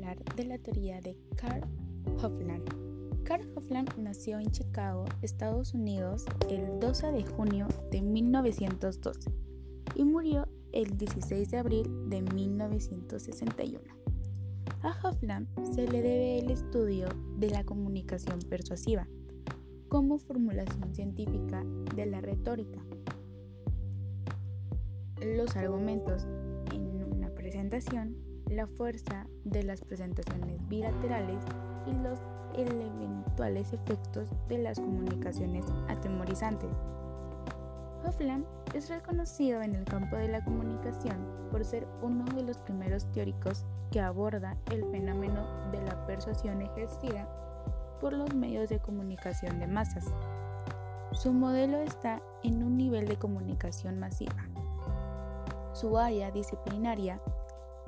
la de Carl Hofland. Carl Hofland nació en Chicago, Estados Unidos, el 12 de junio de 1912 y murió el 16 de abril de 1961. A Hofland se le debe el estudio de la comunicación persuasiva como formulación científica de la retórica. Los argumentos en una presentación, la fuerza de las presentaciones bilaterales y los eventuales efectos de las comunicaciones atemorizantes. Hofland es reconocido en el campo de la comunicación por ser uno de los primeros teóricos que aborda el fenómeno de la persuasión ejercida por los medios de comunicación de masas. Su modelo está en un nivel de comunicación masiva. Su área disciplinaria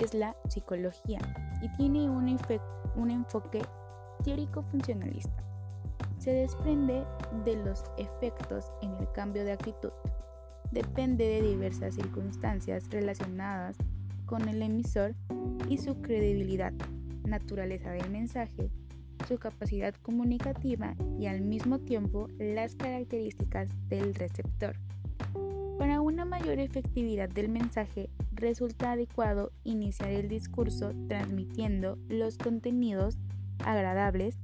es la psicología y tiene un, un enfoque teórico-funcionalista. Se desprende de los efectos en el cambio de actitud. Depende de diversas circunstancias relacionadas con el emisor y su credibilidad, naturaleza del mensaje, su capacidad comunicativa y al mismo tiempo las características del receptor. Para una mayor efectividad del mensaje, resulta adecuado iniciar el discurso transmitiendo los contenidos agradables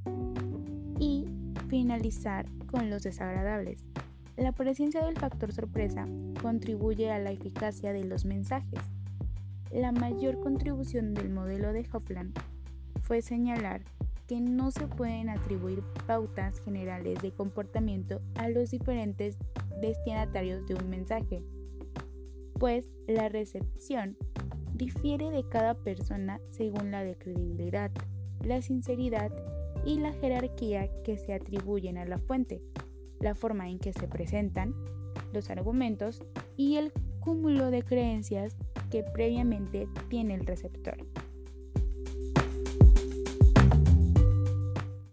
y finalizar con los desagradables. La presencia del factor sorpresa contribuye a la eficacia de los mensajes. La mayor contribución del modelo de Hopland fue señalar que no se pueden atribuir pautas generales de comportamiento a los diferentes destinatarios de un mensaje, pues la recepción difiere de cada persona según la de credibilidad, la sinceridad y la jerarquía que se atribuyen a la fuente, la forma en que se presentan los argumentos y el cúmulo de creencias que previamente tiene el receptor.